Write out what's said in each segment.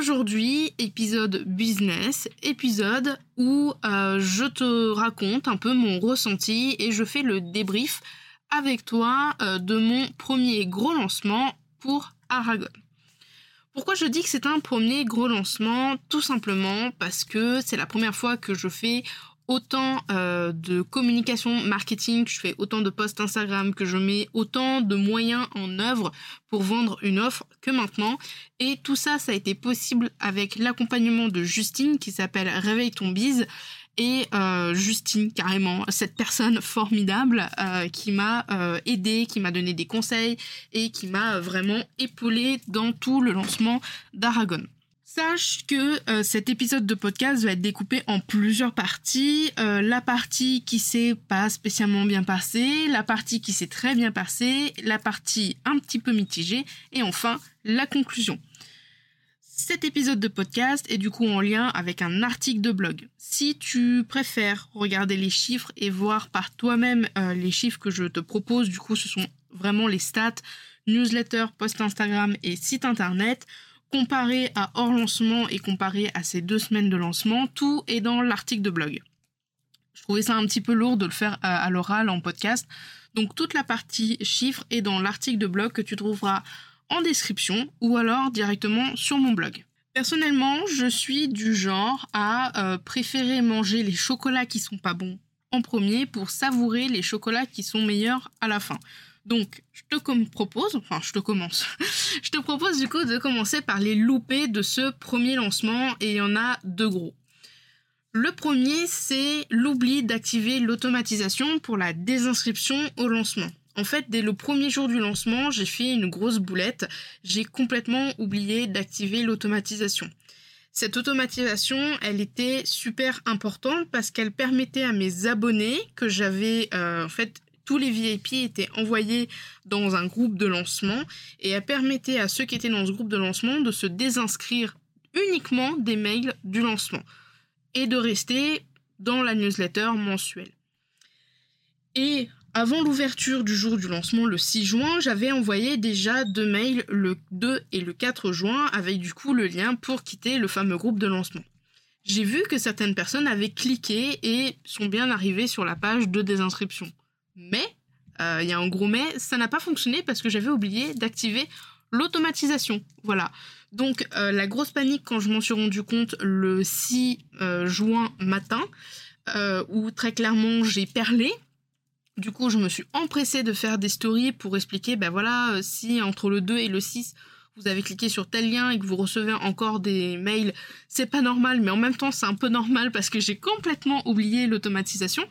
Aujourd'hui, épisode business, épisode où euh, je te raconte un peu mon ressenti et je fais le débrief avec toi euh, de mon premier gros lancement pour Aragon. Pourquoi je dis que c'est un premier gros lancement? Tout simplement parce que c'est la première fois que je fais autant euh, de communication marketing, je fais autant de posts Instagram, que je mets autant de moyens en œuvre pour vendre une offre que maintenant. Et tout ça, ça a été possible avec l'accompagnement de Justine qui s'appelle Réveille ton bise. Et euh, Justine, carrément, cette personne formidable euh, qui m'a aidé, qui m'a donné des conseils et qui m'a vraiment épaulé dans tout le lancement d'Aragon. Sache que euh, cet épisode de podcast va être découpé en plusieurs parties. Euh, la partie qui s'est pas spécialement bien passée, la partie qui s'est très bien passée, la partie un petit peu mitigée, et enfin la conclusion. Cet épisode de podcast est du coup en lien avec un article de blog. Si tu préfères regarder les chiffres et voir par toi-même euh, les chiffres que je te propose, du coup ce sont vraiment les stats, newsletter, post Instagram et site internet, comparé à hors lancement et comparé à ces deux semaines de lancement, tout est dans l'article de blog. Je trouvais ça un petit peu lourd de le faire à, l'oral en podcast. Donc toute la partie chiffres est dans l'article de blog que tu trouveras en description ou alors directement sur mon blog. Personnellement, je suis du genre à euh, préférer manger les chocolats qui sont pas bons en premier pour savourer les chocolats qui sont meilleurs à la fin. Donc, je te propose, enfin, je te commence. je te propose du coup de commencer par les loupés de ce premier lancement et il y en a deux gros. Le premier, c'est l'oubli d'activer l'automatisation pour la désinscription au lancement. En fait, dès le premier jour du lancement, j'ai fait une grosse boulette. J'ai complètement oublié d'activer l'automatisation. Cette automatisation, elle était super importante parce qu'elle permettait à mes abonnés que j'avais euh, en fait tous les VIP étaient envoyés dans un groupe de lancement et elle permettait à ceux qui étaient dans ce groupe de lancement de se désinscrire uniquement des mails du lancement et de rester dans la newsletter mensuelle. Et avant l'ouverture du jour du lancement, le 6 juin, j'avais envoyé déjà deux mails le 2 et le 4 juin avec du coup le lien pour quitter le fameux groupe de lancement. J'ai vu que certaines personnes avaient cliqué et sont bien arrivées sur la page de désinscription. Mais, euh, il y a un gros mais, ça n'a pas fonctionné parce que j'avais oublié d'activer l'automatisation. Voilà. Donc euh, la grosse panique quand je m'en suis rendu compte le 6 euh, juin matin, où très clairement j'ai perlé. Du coup, je me suis empressée de faire des stories pour expliquer, ben voilà, si entre le 2 et le 6, vous avez cliqué sur tel lien et que vous recevez encore des mails, c'est pas normal, mais en même temps, c'est un peu normal parce que j'ai complètement oublié l'automatisation.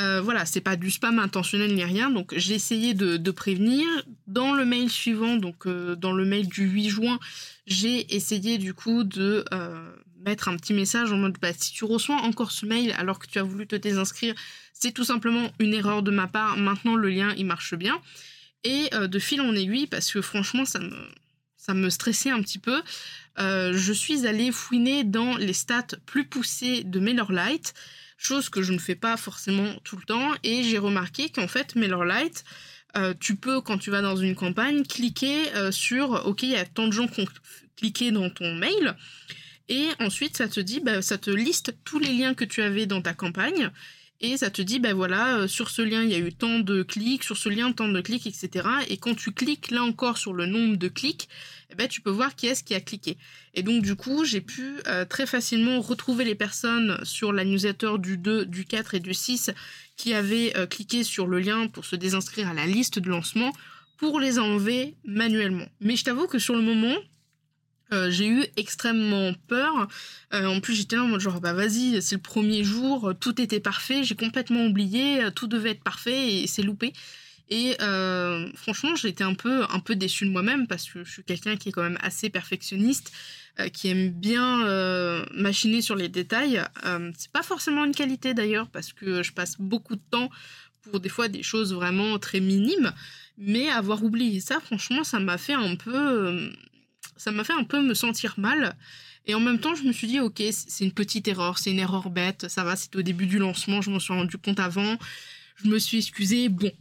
Euh, voilà, c'est pas du spam intentionnel ni rien, donc j'ai essayé de, prévenir. Dans le mail suivant, donc euh, dans le mail du 8 juin, j'ai essayé du coup de euh, mettre un petit message en mode bah, si tu reçois encore ce mail alors que tu as voulu te désinscrire, c'est tout simplement une erreur de ma part. Maintenant le lien il marche bien. Et de fil en aiguille, parce que franchement ça me, ça me stressait un petit peu, je suis allée fouiner dans les stats plus poussées de MailerLite chose que je ne fais pas forcément tout le temps. Et j'ai remarqué qu'en fait, MailerLite, euh, tu peux, quand tu vas dans une campagne, cliquer euh, sur OK, il y a tant de gens qui ont cliqué dans ton mail. Et ensuite, ça te dit, bah, ça te liste tous les liens que tu avais dans ta campagne. Et ça te dit, ben voilà, euh, sur ce lien, il y a eu tant de clics, sur ce lien, tant de clics, etc. Et quand tu cliques là encore sur le nombre de clics, eh ben, tu peux voir qui est-ce qui a cliqué. Et donc, du coup, j'ai pu euh, très facilement retrouver les personnes sur la newsletter du 2, du 4 et du 6 qui avaient euh, cliqué sur le lien pour se désinscrire à la liste de lancement pour les enlever manuellement. Mais je t'avoue que sur le moment, euh, j'ai eu extrêmement peur. Euh, en plus, j'étais là en mode genre, bah vas-y, c'est le premier jour, tout était parfait, j'ai complètement oublié, tout devait être parfait et c'est loupé. Et euh, franchement, été un peu, un peu déçue de moi-même parce que je suis quelqu'un qui est quand même assez perfectionniste. qui aime bien machiner sur les détails. c'est pas forcément une qualité d'ailleurs, parce que je passe beaucoup de temps pour des fois des choses vraiment très minimes. Mais avoir oublié ça, franchement, ça m'a fait un peu, ça m'a fait un peu me sentir mal. Et en même temps, je me suis dit, ok, c'est une petite erreur, c'est une erreur bête, ça va, c'était au début du lancement, je m'en suis rendu compte avant. Je me suis excusée, bon,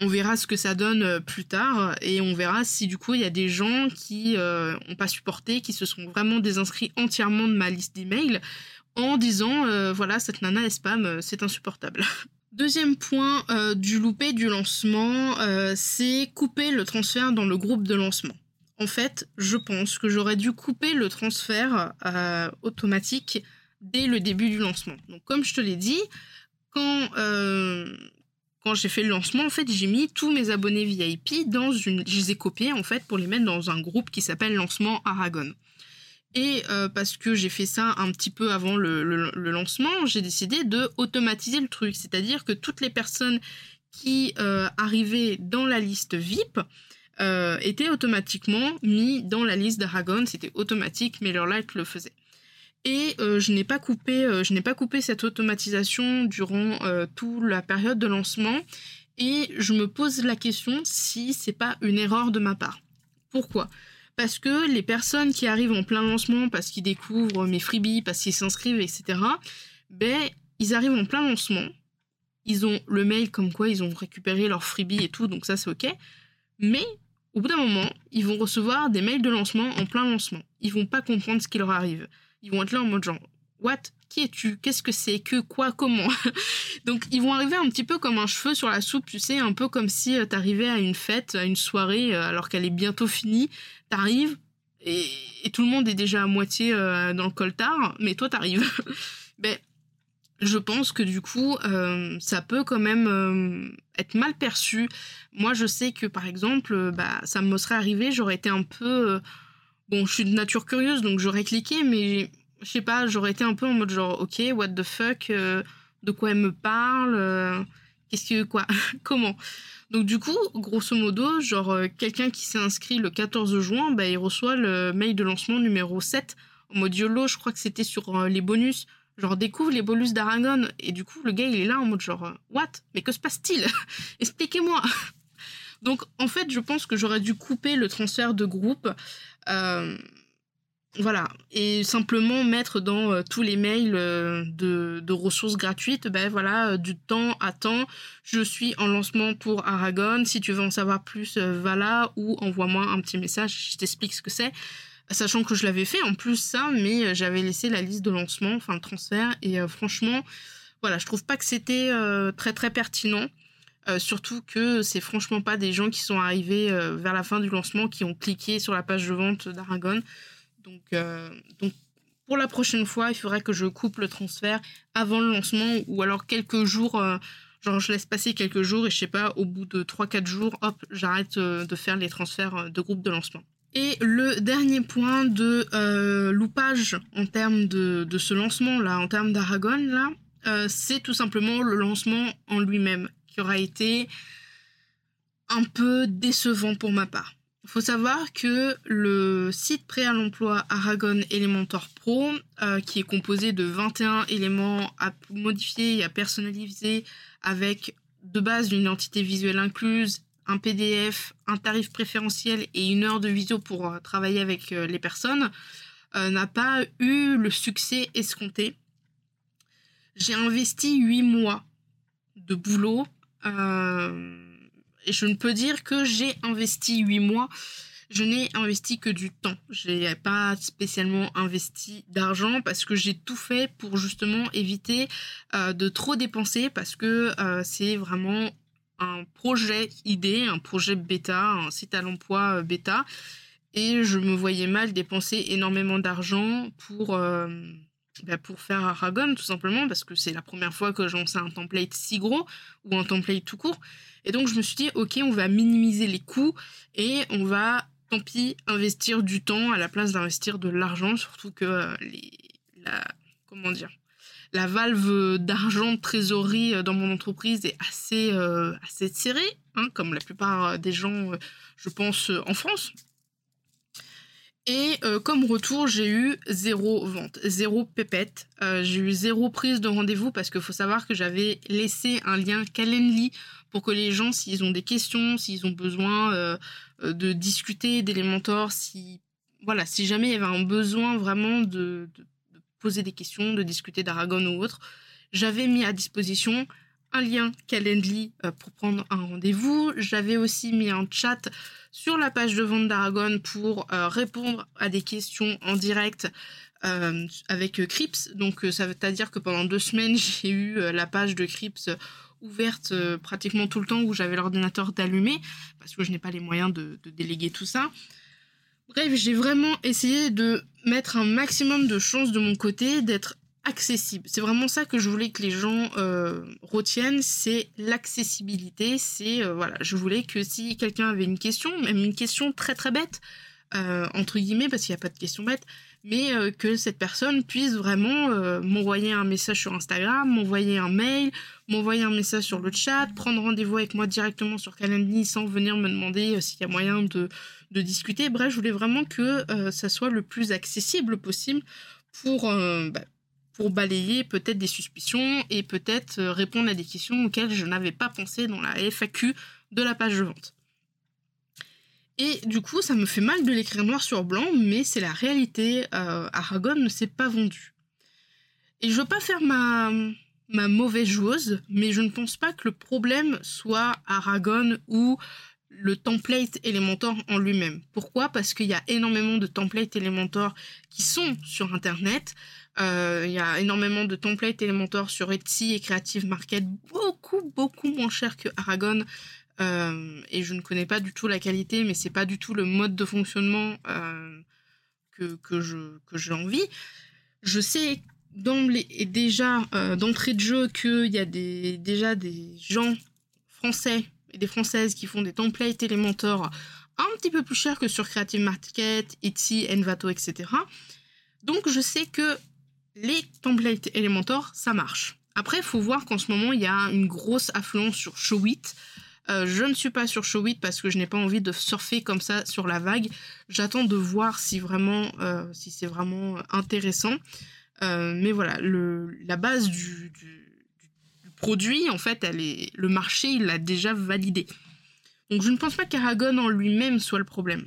on, verra ce que ça donne euh, plus tard et on verra si du coup il y a des gens qui n'ont euh, pas supporté, qui se sont vraiment désinscrits entièrement de ma liste d'emails en disant, euh, voilà, cette nana est spam, c'est insupportable. Deuxième point du loupé du lancement, c'est couper le transfert dans le groupe de lancement en fait, je pense que j'aurais dû couper le transfert euh, automatique dès le début du lancement. Donc, comme je te l'ai dit, quand, euh, j'ai fait le lancement, en fait, j'ai mis tous mes abonnés VIP dans une. Je les ai copiés, en fait, pour les mettre dans un groupe qui s'appelle Lancement Aragon. Et euh, parce que j'ai fait ça un petit peu avant le, le lancement, j'ai décidé de automatiser le truc. C'est-à-dire que toutes les personnes qui arrivaient dans la liste VIP, euh, était automatiquement mis dans la liste d'Aragon. C'était automatique, MailerLite le faisait. Et euh, je n'ai pas coupé, euh, je n'ai pas coupé cette automatisation durant toute la période de lancement. Et je me pose la question si c'est pas une erreur de ma part. Pourquoi? Parce que les personnes qui arrivent en plein lancement, parce qu'ils découvrent mes freebies, parce qu'ils s'inscrivent, etc. Ben, ils arrivent en plein lancement. Ils ont le mail comme quoi ils ont récupéré leur freebie et tout, donc ça c'est ok. Mais au bout d'un moment, ils vont recevoir des mails de lancement en plein lancement. Ils vont pas comprendre ce qui leur arrive. Ils vont être là en mode genre What? Qui es-tu? Qu'est-ce que c'est? Que? Quoi? Comment? Donc ils vont arriver un petit peu comme un cheveu sur la soupe, tu sais, un peu comme si euh, t'arrivais à une fête, à une soirée, euh, alors qu'elle est bientôt finie. T'arrives et, tout le monde est déjà à moitié euh, dans le coltard, mais toi t'arrives. ben, je pense que du coup, euh, ça peut quand même euh, être mal perçu. Moi, je sais que par exemple, euh, bah, ça me serait arrivé, j'aurais été un peu. bon, je suis de nature curieuse, donc j'aurais cliqué, mais je sais pas, j'aurais été un peu en mode genre, ok, what the fuck, de quoi elle me parle, qu'est-ce que. quoi, comment? Donc du coup, grosso modo, genre quelqu'un qui s'est inscrit le 14 juin, bah, il reçoit le mail de lancement numéro 7 en mode YOLO, je crois que c'était sur les bonus genre découvre les bolus d'Aragon. Et du coup le gars il est là en mode genre euh, what? Mais que se passe-t-il? Expliquez-moi. Donc en fait je pense que j'aurais dû couper le transfert de groupe euh, voilà. Et simplement mettre dans euh, tous les mails de, ressources gratuites. Ben voilà du temps à temps. Je suis en lancement pour Aragon. Si tu veux en savoir plus va là ou envoie-moi un petit message. Je t'explique ce que c'est sachant que je l'avais fait en plus ça, mais euh, j'avais laissé la liste de lancement, enfin le transfert, et euh, franchement, voilà, je trouve pas que c'était euh, très très pertinent. surtout que c'est franchement pas des gens qui sont arrivés vers la fin du lancement qui ont cliqué sur la page de vente d'Aragon. Donc, donc pour la prochaine fois, il faudrait que je coupe le transfert avant le lancement ou alors quelques jours. genre, je laisse passer quelques jours et je sais pas, au bout de 3-4 jours, hop, j'arrête de faire les transferts de groupe de lancement. Et le dernier point de euh, loupage en termes de, ce lancement-là, en termes d'Aragon, là, euh, c'est tout simplement le lancement en lui-même, qui aura été un peu décevant pour ma part. Il faut savoir que le site prêt à l'emploi Aragon Elementor Pro, euh, qui est composé de 21 éléments à modifier et à personnaliser avec de base une identité visuelle incluse un PDF, un tarif préférentiel et une heure de visio pour euh, travailler avec euh, les personnes euh, n'a pas eu le succès escompté. J'ai investi huit mois de boulot et je ne peux dire que j'ai investi huit mois. Je n'ai investi que du temps. Je n'ai pas spécialement investi d'argent parce que j'ai tout fait pour justement éviter de trop dépenser parce que c'est vraiment un projet idée, un projet bêta, un site à l'emploi euh, bêta. Et je me voyais mal dépenser énormément d'argent pour, euh, bah, pour faire Aragon, tout simplement, parce que c'est la première fois que j'en sais un template si gros, ou un template tout court. Et donc je me suis dit, ok, on va minimiser les coûts et on va, tant pis, investir du temps à la place d'investir de l'argent, surtout que euh, les, la, comment dire, la valve d'argent de trésorerie euh, dans mon entreprise est assez, euh, assez serrée, hein, comme la plupart euh, des gens, je pense, en France. Et euh, comme retour, j'ai eu zéro vente, zéro pépette. Euh, j'ai eu zéro prise de rendez-vous parce qu'il faut savoir que j'avais laissé un lien Calendly pour que les gens, s'ils ont des questions, s'ils ont besoin euh, de discuter d'Elementor, si voilà, si jamais il y avait un besoin vraiment de poser des questions, de discuter d'Aragon ou autre, j'avais mis à disposition un lien Calendly pour prendre un rendez-vous. J'avais aussi mis un chat sur la page de vente d'Aragon pour euh, répondre à des questions en direct euh, avec euh, Crips. Donc ça veut dire que pendant deux semaines, j'ai eu la page de Crips ouverte pratiquement tout le temps où j'avais l'ordinateur d'allumer parce que je n'ai pas les moyens de déléguer tout ça. Bref, j'ai vraiment essayé de mettre un maximum de chances de mon côté, d'être accessible. C'est vraiment ça que je voulais que les gens euh, retiennent, c'est l'accessibilité. C'est euh, voilà, je voulais que si quelqu'un avait une question, même une question très très bête, euh, entre guillemets, parce qu'il n'y a pas de question bête, mais que cette personne puisse vraiment m'envoyer un message sur Instagram, m'envoyer un mail, m'envoyer un message sur le chat, prendre rendez-vous avec moi directement sur Calendly sans venir me demander s'il y a moyen de, de discuter. Bref, je voulais vraiment que ça soit le plus accessible possible pour bah, pour balayer peut-être des suspicions et peut-être euh, répondre à des questions auxquelles je n'avais pas pensé dans la FAQ de la page de vente. Et du coup, ça me fait mal de l'écrire noir sur blanc, mais c'est la réalité. Euh, Aragon ne s'est pas vendu. Et je veux pas faire ma, ma mauvaise joueuse, mais je ne pense pas que le problème soit Aragon ou le template Elementor en lui-même. Pourquoi? Parce qu'il y a énormément de templates Elementor qui sont sur Internet. Euh, il y a énormément de templates Elementor sur Etsy et Creative Market, beaucoup, beaucoup moins cher que Aragon. Euh, et je ne connais pas du tout la qualité, mais c'est pas du tout le mode de fonctionnement euh, que, que, je, que j'ai envie. Je sais d'emblée et déjà d'entrée de jeu qu'il y a des, déjà des gens français des françaises qui font des templates Elementor un petit peu plus cher que sur Creative Market, Etsy, Envato, etc. Donc je sais que les templates Elementor, ça marche. Après, il faut voir qu'en ce moment, il y a une grosse affluence sur Showit. Euh, je ne suis pas sur Showit parce que je n'ai pas envie de surfer comme ça sur la vague. J'attends de voir si vraiment, euh, c'est vraiment intéressant. Euh, mais voilà, la base du, produit, en fait, le marché, l'a déjà validé. Donc, je ne pense pas qu'Aragon en lui-même soit le problème.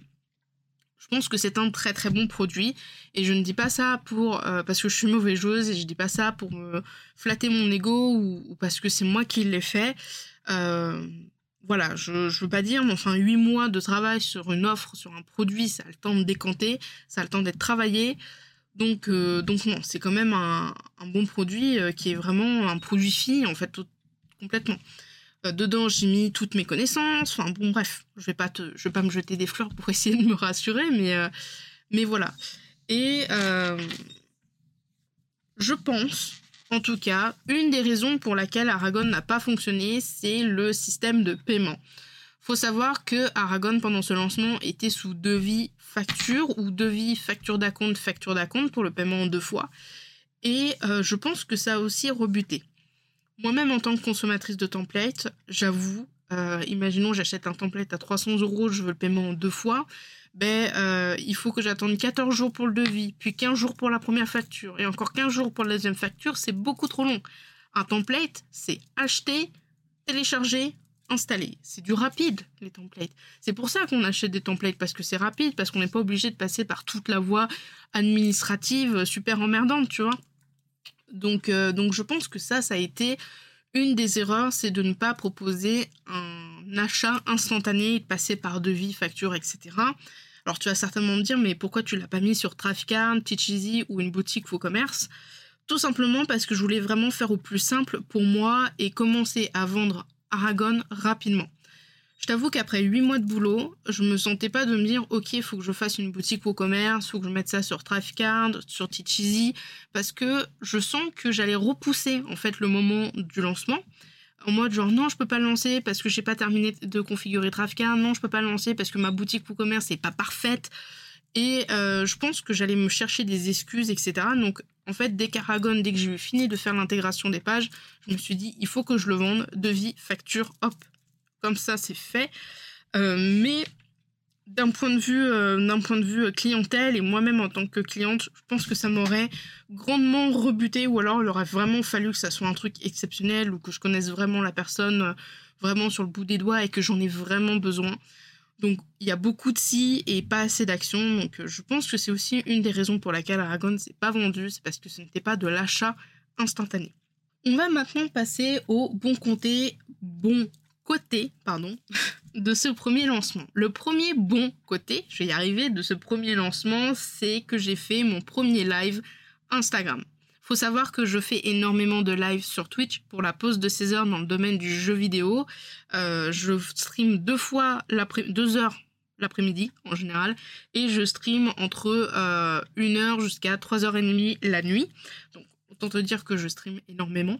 Je pense que c'est un très très bon produit et je ne dis pas ça pour euh, parce que je suis mauvaise joueuse et je dis pas ça pour me flatter mon ego ou, parce que c'est moi qui l'ai fait. Euh, voilà, je, ne veux pas dire, mais enfin, huit mois de travail sur une offre, sur un produit, ça a le temps de décanter, ça a le temps d'être travaillé. Donc, euh, donc non, c'est quand même un, bon produit qui est vraiment un produit fille, en fait, complètement. Euh, dedans, j'ai mis toutes mes connaissances. Enfin bon, bref, je vais pas te, je vais pas me jeter des fleurs pour essayer de me rassurer, mais euh, mais voilà. Et euh, je pense, en tout cas, une des raisons pour laquelle Aragon n'a pas fonctionné, c'est le système de paiement. Faut savoir que Aragon pendant ce lancement était sous devis facture ou devis facture d'acompte facture d'acompte pour le paiement en deux fois. Et je pense que ça a aussi rebuté. Moi-même, en tant que consommatrice de templates, j'avoue, euh, imaginons j'achète un template à 300 euros, je veux le paiement en deux fois, ben, euh, il faut que j'attende 14 jours pour le devis, puis 15 jours pour la première facture, et encore 15 jours pour la deuxième facture, c'est beaucoup trop long. Un template, c'est acheter, télécharger, installer. C'est du rapide, les templates. C'est pour ça qu'on achète des templates, parce que c'est rapide, parce qu'on n'est pas obligé de passer par toute la voie administrative super emmerdante, tu vois. Donc, euh, donc je pense que ça, ça a été une des erreurs, c'est de ne pas proposer un achat instantané, de passer par devis, facture, etc. Alors tu vas certainement me dire, mais pourquoi tu l'as pas mis sur Trafficard, Teach ou une boutique faux commerce Tout simplement parce que je voulais vraiment faire au plus simple pour moi et commencer à vendre Aragon rapidement. Je t'avoue qu'après 8 mois de boulot, je me sentais pas de me dire ok, il faut que je fasse une boutique au commerce, faut que je mette ça sur Trafficard, sur Teacheasy, parce que je sens que j'allais repousser en fait le moment du lancement. En mode genre non, je peux pas le lancer parce que j'ai pas terminé de configurer Trafficard, non, je peux pas le lancer parce que ma boutique au commerce est pas parfaite. Et euh, je pense que j'allais me chercher des excuses, etc. Donc en fait, dès qu'Aragon, dès que j'ai eu fini de faire l'intégration des pages, je me suis dit il faut que je le vende, devis, facture, hop, comme ça c'est fait. Euh, mais d'un point de vue d'un point de vue clientèle et moi-même en tant que cliente, je pense que ça m'aurait grandement rebuté ou alors il aurait vraiment fallu que ça soit un truc exceptionnel ou que je connaisse vraiment la personne vraiment sur le bout des doigts et que j'en ai vraiment besoin. Donc il y a beaucoup de si et pas assez d'action. Donc je pense que c'est aussi une des raisons pour laquelle Aragon s'est pas vendu, c'est parce que ce n'était pas de l'achat instantané. On va maintenant passer au bon côté, bon côté, pardon, de ce premier lancement. Le premier bon côté, je vais y arriver, de ce premier lancement, c'est que j'ai fait mon premier live Instagram. Faut savoir que je fais énormément de live sur Twitch pour la pause de 16 heures dans le domaine du jeu vidéo. Euh, je stream deux fois deux heures l'après-midi en général et je stream entre euh, une heure jusqu'à 3h30 la nuit. Donc autant te dire que je stream énormément.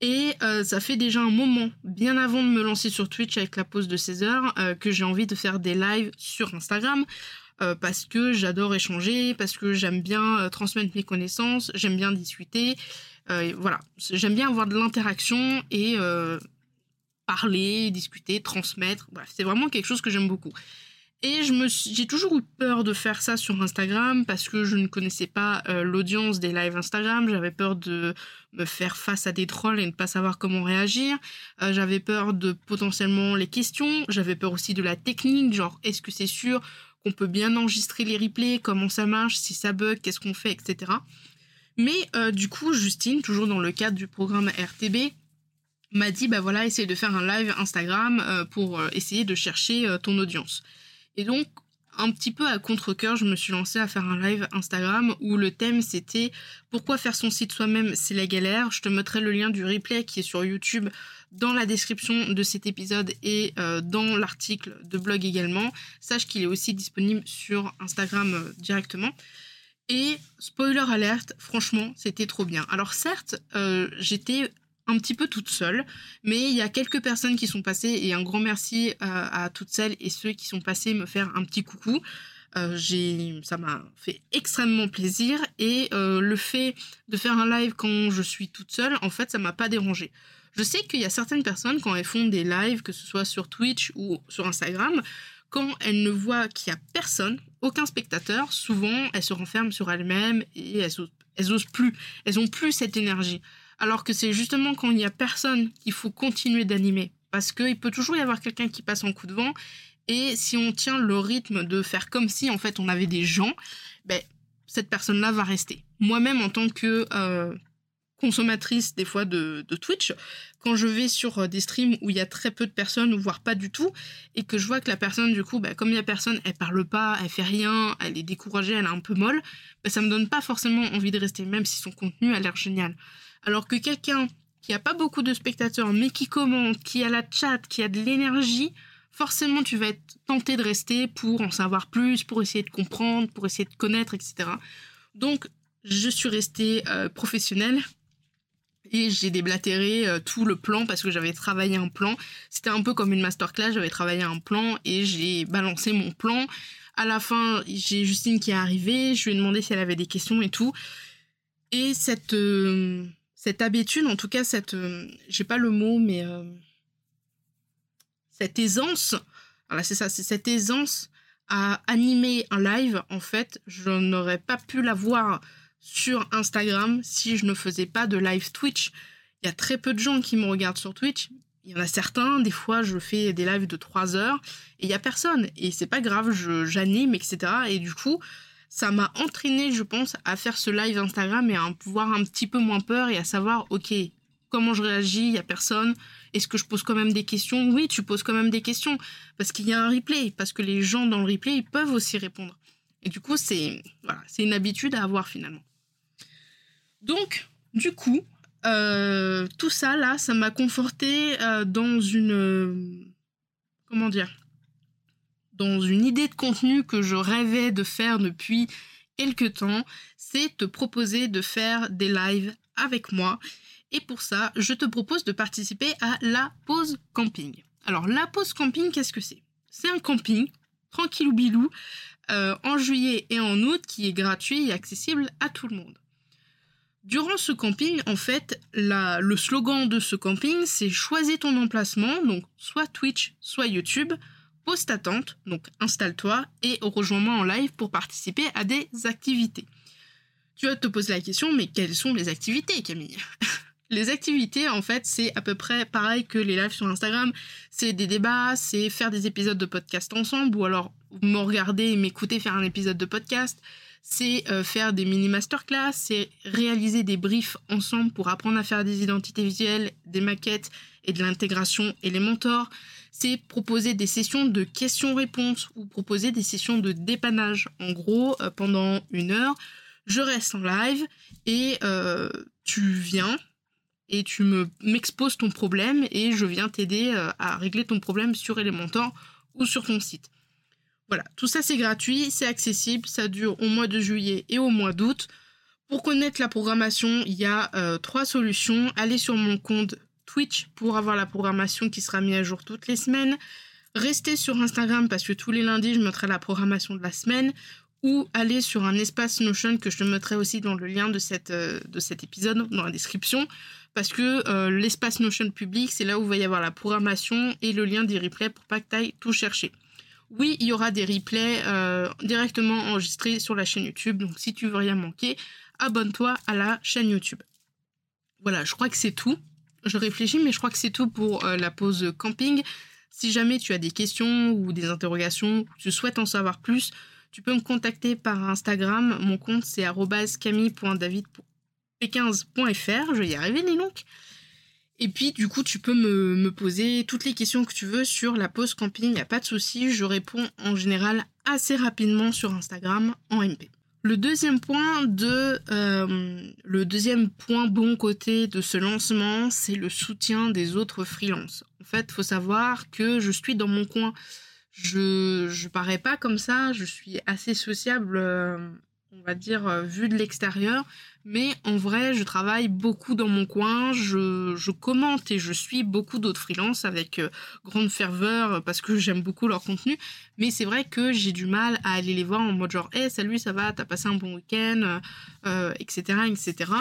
Et euh, ça fait déjà un moment, bien avant de me lancer sur Twitch avec la pause de 16 heures, que j'ai envie de faire des lives sur Instagram. Euh, parce que j'adore échanger, parce que j'aime bien euh, transmettre mes connaissances, j'aime bien discuter. Euh, voilà, j'aime bien avoir de l'interaction et parler, discuter, transmettre. Bref, c'est vraiment quelque chose que j'aime beaucoup. Et j'ai toujours eu peur de faire ça sur Instagram parce que je ne connaissais pas l'audience des lives Instagram. J'avais peur de me faire face à des trolls et ne pas savoir comment réagir. j'avais peur de potentiellement les questions. J'avais peur aussi de la technique, genre est-ce que c'est sûr qu'on peut bien enregistrer les replays, comment ça marche, si ça bug, qu'est-ce qu'on fait, etc. Mais euh, du coup, Justine, toujours dans le cadre du programme RTB, m'a dit bah voilà, essaye de faire un live Instagram euh, pour euh, essayer de chercher ton audience. Et donc, un petit peu à contre-coeur, je me suis lancée à faire un live Instagram où le thème c'était pourquoi faire son site soi-même, c'est la galère? Je te mettrai le lien du replay qui est sur YouTube dans la description de cet épisode et euh, dans l'article de blog également. Sache qu'il est aussi disponible sur Instagram euh, directement. Et spoiler alerte, franchement, c'était trop bien. Alors certes, euh, j'étais un petit peu toute seule, mais il y a quelques personnes qui sont passées et un grand merci à toutes celles et ceux qui sont passés me faire un petit coucou. j'ai, ça m'a fait extrêmement plaisir et le fait de faire un live quand je suis toute seule, en fait, ça m'a pas dérangé. Je sais qu'il y a certaines personnes, quand elles font des lives, que ce soit sur Twitch ou sur Instagram, quand elles ne voient qu'il n'y a personne, aucun spectateur, souvent elles se renferment sur elles-mêmes et elles, elles osent plus. Elles ont plus cette énergie. Alors que c'est justement quand il n'y a personne qu'il faut continuer d'animer. Parce qu'il peut toujours y avoir quelqu'un qui passe en coup de vent. Et si on tient le rythme de faire comme si en fait on avait des gens, ben, cette personne-là va rester. Moi-même en tant que euh, consommatrice des fois de, Twitch, quand je vais sur euh, des streams où il y a très peu de personnes, ou voire pas du tout, et que je vois que la personne, du coup, bah, comme il y a personne, elle parle pas, elle fait rien, elle est découragée, elle est un peu molle, bah, ça me donne pas forcément envie de rester, même si son contenu a l'air génial. Alors que quelqu'un qui a pas beaucoup de spectateurs, mais qui commente, qui a la chat, qui a de l'énergie, forcément tu vas être tenté de rester pour en savoir plus, pour essayer de comprendre, pour essayer de connaître, etc. Donc, je suis restée euh, professionnelle et j'ai déblatéré euh, tout le plan parce que j'avais travaillé un plan. C'était un peu comme une masterclass, j'avais travaillé un plan et j'ai balancé mon plan. À la fin, j'ai Justine qui est arrivée, je lui ai demandé si elle avait des questions et tout. Et cette, euh, cette habitude, en tout cas, cette, euh, j'ai pas le mot, mais cette aisance, voilà, c'est ça, c'est cette aisance à animer un live, en fait, je n'aurais pas pu l'avoir sur Instagram si je ne faisais pas de live Twitch. Il y a très peu de gens qui me regardent sur Twitch. Il y en a certains, des fois je fais des lives de 3 heures et il y a personne. Et c'est pas grave, j'anime, etc. Et du coup, ça m'a entraîné, je pense, à faire ce live Instagram et à pouvoir un petit peu moins peur et à savoir, ok, comment je réagis, il y a personne. Est-ce que je pose quand même des questions? Oui, tu poses quand même des questions parce qu'il y a un replay, parce que les gens dans le replay, ils peuvent aussi répondre. Et du coup, c'est voilà, une habitude à avoir finalement. Donc, du coup, euh, tout ça, là, ça m'a conforté euh, dans une... Euh, comment dire? Dans une idée de contenu que je rêvais de faire depuis quelques temps, c'est te proposer de faire des lives avec moi. Et pour ça, je te propose de participer à la pause camping. Alors, la pause camping, qu'est-ce que c'est? C'est un camping, tranquille ou bilou, en juillet et en août, qui est gratuit et accessible à tout le monde. Durant ce camping, en fait, le slogan de ce camping, c'est choisis ton emplacement, donc soit Twitch, soit YouTube, pose ta tente, donc installe-toi et rejoins-moi en live pour participer à des activités. Tu vas te poser la question, mais quelles sont les activités, Camille? Les activités, en fait, c'est à peu près pareil que les lives sur Instagram. C'est des débats, c'est faire des épisodes de podcast ensemble, ou alors me regarder et m'écouter faire un épisode de podcast. C'est euh, faire des mini masterclass, c'est réaliser des briefs ensemble pour apprendre à faire des identités visuelles, des maquettes et de l'intégration et les mentors. C'est proposer des sessions de questions-réponses ou proposer des sessions de dépannage. En gros, euh, pendant une heure, je reste en live et euh, tu viens, et tu me m'exposes ton problème et je viens t'aider euh, à régler ton problème sur Elementor ou sur ton site. Voilà, tout ça c'est gratuit, c'est accessible, ça dure au mois de juillet et au mois d'août. Pour connaître la programmation, il y a trois solutions. Allez sur mon compte Twitch pour avoir la programmation qui sera mise à jour toutes les semaines. Restez sur Instagram parce que tous les lundis, je mettrai la programmation de la semaine. Ou aller sur un espace Notion que je te mettrai aussi dans le lien de, cette, euh, de cet épisode, dans la description parce que euh, l'espace Notion public, c'est là où va y avoir la programmation et le lien des replays pour pas que tu ailles tout chercher. Oui, il y aura des replays euh, directement enregistrés sur la chaîne YouTube, donc si tu veux rien manquer, abonne-toi à la chaîne YouTube. Voilà, je crois que c'est tout. Je réfléchis, mais je crois que c'est tout pour euh, la pause camping. Si jamais tu as des questions ou des interrogations, tu souhaites en savoir plus, tu peux me contacter par Instagram. Mon compte c'est camille.david 15fr je vais y arriver les donc. Et puis du coup tu peux me, poser toutes les questions que tu veux sur la pause camping, il n'y a pas de souci, je réponds en général assez rapidement sur Instagram en MP. Le deuxième point de euh, le deuxième point bon côté de ce lancement, c'est le soutien des autres freelances. En fait, faut savoir que je suis dans mon coin. Je je parais pas comme ça, je suis assez sociable euh, on va dire, euh, vu de l'extérieur. Mais en vrai, je travaille beaucoup dans mon coin, je, commente et je suis beaucoup d'autres freelances avec euh, grande ferveur parce que j'aime beaucoup leur contenu. Mais c'est vrai que j'ai du mal à aller les voir en mode genre, hey, salut, ça va, t'as passé un bon week-end, etc., euh, etc.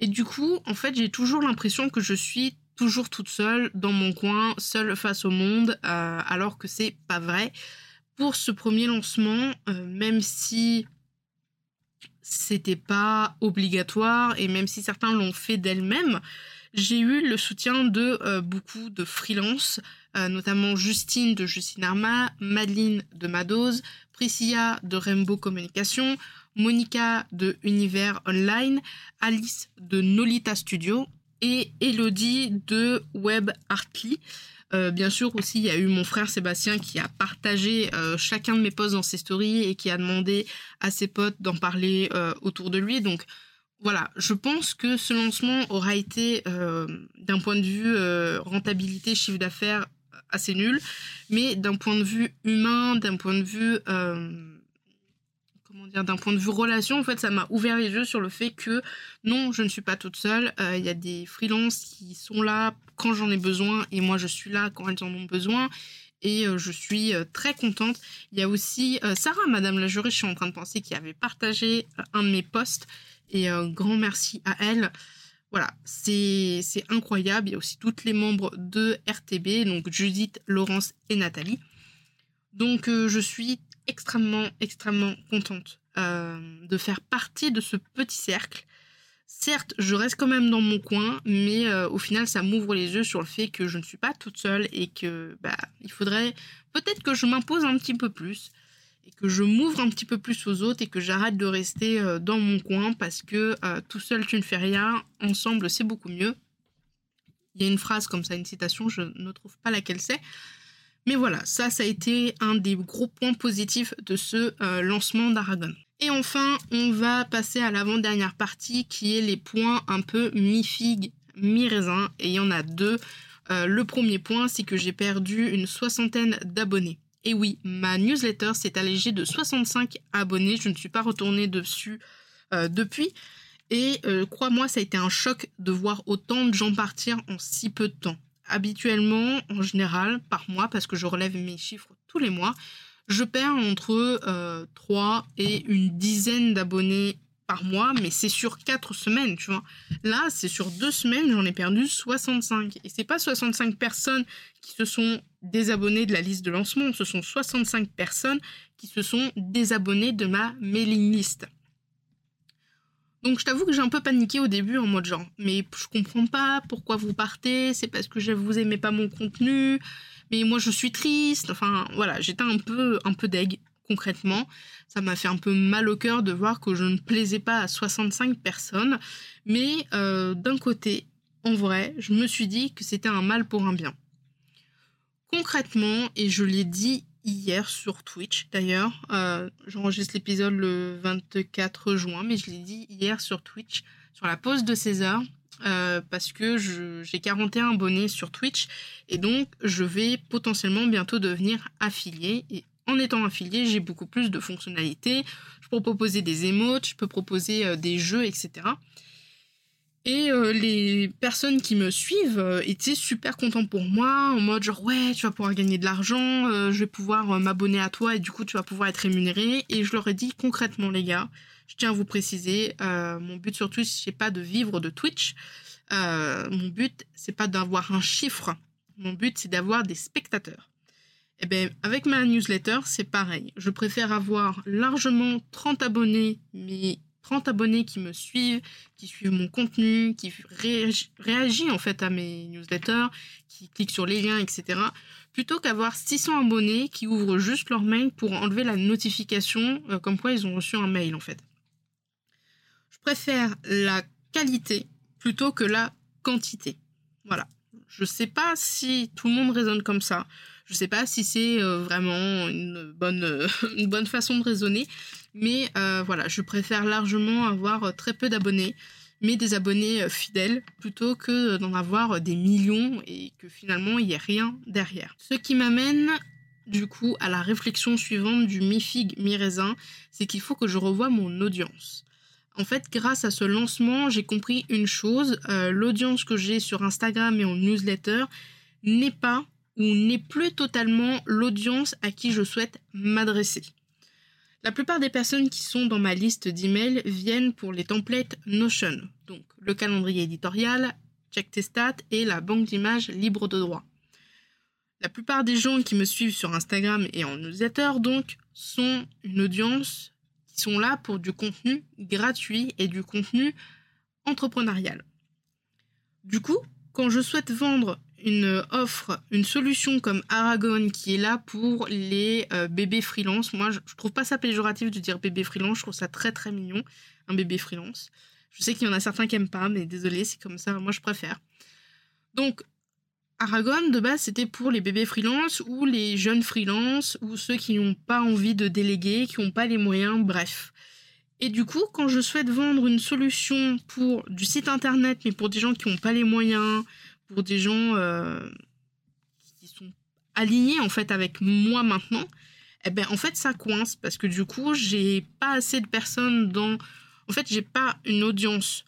Et du coup, en fait, j'ai toujours l'impression que je suis toujours toute seule dans mon coin, seule face au monde, alors que c'est pas vrai. Pour ce premier lancement, même si c'était pas obligatoire et même si certains l'ont fait d'elles-mêmes, j'ai eu le soutien de euh, beaucoup de freelance, euh, notamment Justine de Justine Arma, Madeline de Madose, Priscilla de Rainbow Communication, Monica de Univers Online, Alice de Nolita Studio et Elodie de Web Artly. Euh, bien sûr aussi, il y a eu mon frère Sébastien qui a partagé euh, chacun de mes posts dans ses stories et qui a demandé à ses potes d'en parler euh, autour de lui. Donc voilà, je pense que ce lancement aura été d'un point de vue rentabilité, chiffre d'affaires assez nul, mais d'un point de vue humain, d'un point de vue d'un point de vue relation, en fait, ça m'a ouvert les yeux sur le fait que non, je ne suis pas toute seule. Euh, il y a des freelances qui sont là quand j'en ai besoin et moi je suis là quand elles en ont besoin. Et euh, je suis euh, très contente. Il y a aussi Sarah, Madame la juriste, je suis en train de penser, qui avait partagé un de mes posts. Et grand merci à elle. Voilà, c'est incroyable. Il y a aussi toutes les membres de RTB, donc Judith, Laurence et Nathalie. Donc je suis extrêmement, extrêmement contente euh, de faire partie de ce petit cercle. Certes, je reste quand même dans mon coin, mais euh, au final, ça m'ouvre les yeux sur le fait que je ne suis pas toute seule et que bah, il faudrait peut-être que je m'impose un petit peu plus et que je m'ouvre un petit peu plus aux autres et que j'arrête de rester euh, dans mon coin parce que tout seul tu ne fais rien, ensemble c'est beaucoup mieux. Il y a une phrase comme ça, une citation, je ne trouve pas laquelle c'est, mais voilà, ça, ça a été un des gros points positifs de ce euh, lancement d'Aragon. Et enfin, on va passer à l'avant-dernière partie qui est les points un peu mi-figue, mi-raisin. Et il y en a deux. Euh, le premier point, c'est que j'ai perdu une soixantaine d'abonnés. Et oui, ma newsletter s'est allégée de 65 abonnés. Je ne suis pas retournée dessus euh, depuis. Et crois-moi, ça a été un choc de voir autant de gens partir en si peu de temps habituellement, en général, par mois, parce que je relève mes chiffres tous les mois, je perds entre 3 euh, et une dizaine d'abonnés par mois, mais c'est sur 4 semaines, tu. Là, c'est sur 2 semaines, j'en ai perdu 65. Et c'est pas 65 personnes qui se sont désabonnées de la liste de lancement, ce sont 65 personnes qui se sont désabonnées de ma mailing list. Donc je t'avoue que j'ai un peu paniqué au début en mode genre, mais je comprends pas pourquoi vous partez, c'est parce que je vous aimez pas mon contenu, mais moi je suis triste, enfin voilà, j'étais un peu un peu deg concrètement. Ça m'a fait un peu mal au cœur de voir que je ne plaisais pas à 65 personnes, mais euh, d'un côté, en vrai, je me suis dit que c'était un mal pour un bien. Concrètement, et je l'ai dit hier sur Twitch d'ailleurs. Euh, j'enregistre l'épisode le 24 juin, mais je l'ai dit hier sur Twitch, sur la pause de 16 heures. Euh, parce que j'ai 41 abonnés sur Twitch et donc je vais potentiellement bientôt devenir affilié et en étant affilié j'ai beaucoup plus de fonctionnalités je peux proposer des émotes je peux proposer euh, des jeux etc et euh, les personnes qui me suivent euh, étaient super contents pour moi, en mode genre ouais, tu vas pouvoir gagner de l'argent, euh, je vais pouvoir m'abonner à toi et du coup tu vas pouvoir être rémunéré. Et je leur ai dit concrètement les gars, je tiens à vous préciser, mon but sur Twitch c'est pas de vivre de Twitch, mon but c'est pas d'avoir un chiffre, mon but c'est d'avoir des spectateurs. Et eh bien avec ma newsletter c'est pareil, je préfère avoir largement 30 abonnés mais 30 abonnés qui me suivent, qui suivent mon contenu, qui réagissent en fait à mes newsletters, qui cliquent sur les liens, etc. Plutôt qu'avoir 600 abonnés qui ouvrent juste leur mail pour enlever la notification euh, comme quoi ils ont reçu un mail en fait. Je préfère la qualité plutôt que la quantité. Voilà. Je sais pas si tout le monde raisonne comme ça. Je sais pas si c'est euh, vraiment une bonne, une bonne façon de raisonner, mais euh, voilà, je préfère largement avoir euh, très peu d'abonnés, mais des abonnés fidèles, plutôt que d'en avoir des millions et que finalement il n'y ait rien derrière. Ce qui m'amène du coup à la réflexion suivante du mi-figue, mi-raisin, c'est qu'il faut que je revoie mon audience. En fait, grâce à ce lancement, j'ai compris une chose, l'audience que j'ai sur Instagram et en newsletter n'est pas ou n'est plus totalement l'audience à qui je souhaite m'adresser. La plupart des personnes qui sont dans ma liste d'emails viennent pour les templates Notion, donc le calendrier éditorial, Check tes et la banque d'images libre de droit. La plupart des gens qui me suivent sur Instagram et en newsletter donc sont une audience qui sont là pour du contenu gratuit et du contenu entrepreneurial. Du coup, quand je souhaite vendre une offre, une solution comme Aragon qui est là pour les euh, bébés freelance. Moi, je, trouve pas ça péjoratif de dire bébé freelance, je trouve ça très très mignon, un bébé freelance. Je sais qu'il y en a certains qui aiment pas, mais désolé, c'est comme ça, moi je préfère. Donc, Aragon, de base, c'était pour les bébés freelance ou les jeunes freelance ou ceux qui n'ont pas envie de déléguer, qui n'ont pas les moyens, bref. Et du coup, quand je souhaite vendre une solution pour du site internet, mais pour des gens qui n'ont pas les moyens, pour des gens euh, qui sont alignés en fait avec moi maintenant, eh ben en fait ça coince parce que du coup j'ai pas assez de personnes dans, en fait j'ai pas une audience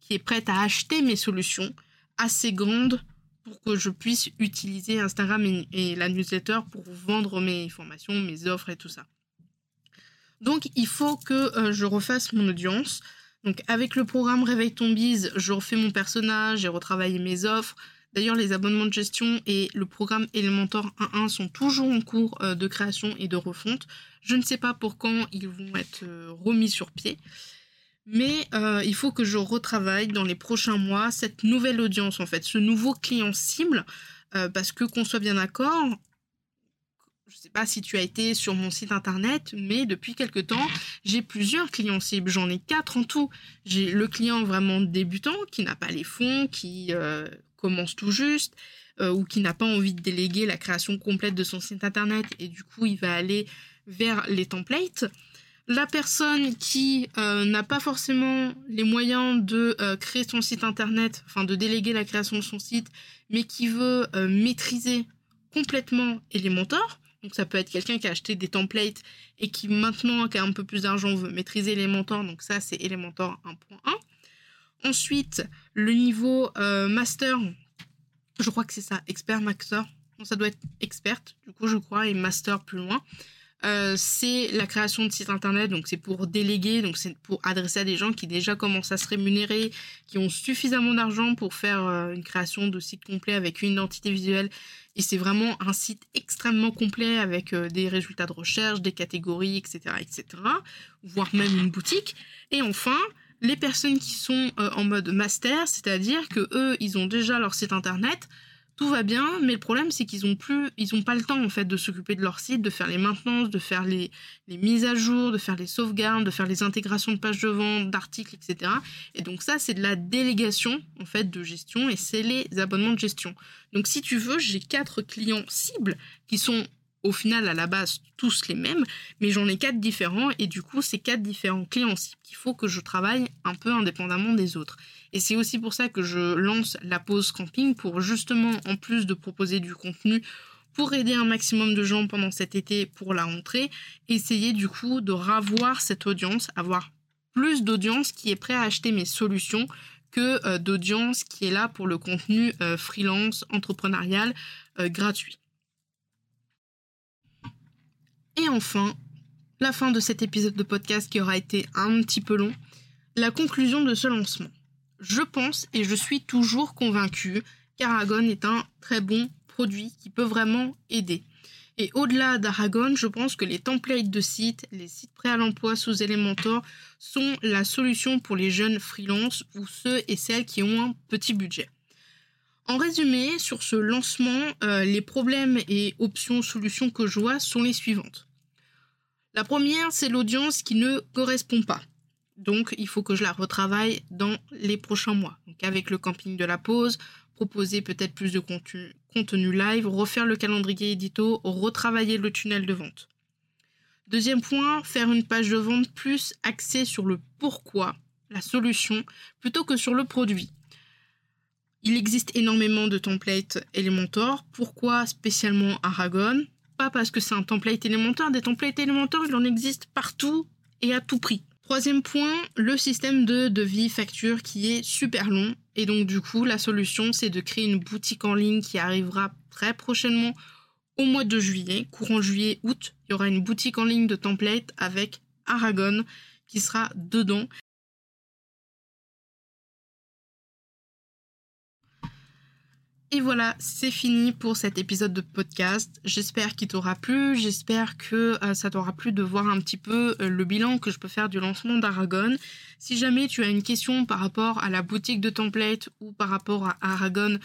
qui est prête à acheter mes solutions assez grande pour que je puisse utiliser Instagram et, la newsletter pour vendre mes formations, mes offres et tout ça. Donc il faut que euh, je refasse mon audience. Donc avec le programme Réveille ton bise, je refais mon personnage, j'ai retravaillé mes offres. D'ailleurs, les abonnements de gestion et le programme Elementor 1.1 sont toujours en cours euh, de création et de refonte. Je ne sais pas pour quand ils vont être euh, remis sur pied. Mais euh, il faut que je retravaille dans les prochains mois cette nouvelle audience, en fait, ce nouveau client cible. parce que qu'on soit bien d'accord, je ne sais pas si tu as été sur mon site internet, mais depuis quelque temps, j'ai plusieurs clients cibles. J'en ai quatre en tout. J'ai le client vraiment débutant qui n'a pas les fonds, qui euh, commence tout juste, euh, ou qui n'a pas envie de déléguer la création complète de son site internet et du coup il va aller vers les templates. La personne qui euh, n'a pas forcément les moyens de créer son site internet, enfin de déléguer la création de son site, mais qui veut maîtriser complètement Elementor, donc ça peut être quelqu'un qui a acheté des templates et qui maintenant, qui a un peu plus d'argent, veut maîtriser Elementor. Donc ça, c'est Elementor 1.1. Ensuite, le niveau euh, master, je crois que c'est ça, expert, master. ça doit être expert, du coup, je crois, et master plus loin. Euh, c'est la création de sites internet, donc c'est pour déléguer, donc c'est pour adresser à des gens qui déjà commencent à se rémunérer, qui ont suffisamment d'argent pour faire euh, une création de site complet avec une identité visuelle. Et c'est vraiment un site extrêmement complet avec euh, des résultats de recherche, des catégories, etc., etc., voire même une boutique. Et enfin, les personnes qui sont en mode master, c'est-à-dire que eux, ils ont déjà leur site internet, tout va bien, mais le problème c'est qu'ils ont plus, ils ont pas le temps en fait de s'occuper de leur site, de faire les maintenances, de faire les, mises à jour, de faire les sauvegardes, de faire les intégrations de pages de vente, d'articles, etc. Et donc ça c'est de la délégation en fait de gestion et c'est les abonnements de gestion. Donc si tu veux, j'ai quatre clients cibles qui sont au final à la base tous les mêmes, mais j'en ai quatre différents et du coup c'est quatre différents clients cibles qu'il faut que je travaille un peu indépendamment des autres. Et c'est aussi pour ça que je lance la pause camping pour justement, en plus de proposer du contenu, pour aider un maximum de gens pendant cet été pour la rentrée, essayer du coup de ravoir cette audience, avoir plus d'audience qui est prêt à acheter mes solutions que euh, d'audience qui est là pour le contenu euh, freelance, entrepreneurial, euh, gratuit. Et enfin, la fin de cet épisode de podcast qui aura été un petit peu long, la conclusion de ce lancement je pense et je suis toujours convaincue qu'Aragon est un très bon produit qui peut vraiment aider. Et au-delà d'Aragon, je pense que les templates de sites, les sites prêts à l'emploi sous Elementor sont la solution pour les jeunes freelances ou ceux et celles qui ont un petit budget. En résumé, sur ce lancement, euh, les problèmes et options, solutions que je vois sont les suivantes. La première, c'est l'audience qui ne correspond pas. Donc, il faut que je la retravaille dans les prochains mois. Donc, avec le camping de la pause, proposer peut-être plus de contenu, live, refaire le calendrier édito, retravailler le tunnel de vente. Deuxième point, faire une page de vente plus axée sur le pourquoi, la solution, plutôt que sur le produit. Il existe énormément de templates Elementor. Pourquoi spécialement Aragon? Pas parce que c'est un template Elementor. Des templates Elementor, il en existe partout et à tout prix. Troisième point, le système de devis facture qui est super long. Et donc du coup, la solution, c'est de créer une boutique en ligne qui arrivera très prochainement au mois de juillet, courant juillet-août. Il y aura une boutique en ligne de templates avec Aragon qui sera dedans. Et voilà, c'est fini pour cet épisode de podcast. J'espère qu'il t'aura plu, j'espère que euh, ça t'aura plu de voir un petit peu euh, le bilan que je peux faire du lancement d'Aragon. Si jamais tu as une question par rapport à la boutique de template ou par rapport à Aragon,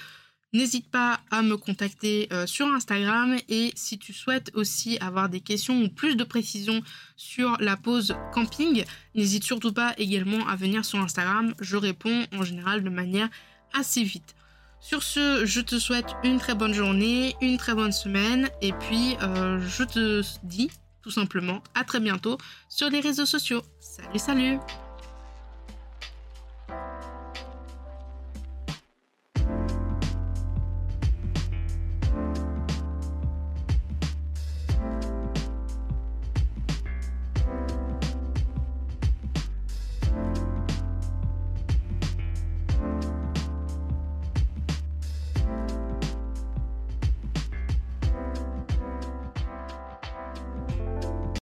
n'hésite pas à me contacter euh, sur Instagram et si tu souhaites aussi avoir des questions ou plus de précisions sur la pause camping, n'hésite surtout pas également à venir sur Instagram. Je réponds en général de manière assez vite. Sur ce, je te souhaite une très bonne journée, une très bonne semaine, et puis euh, je te dis tout simplement à très bientôt sur les réseaux sociaux. Salut, salut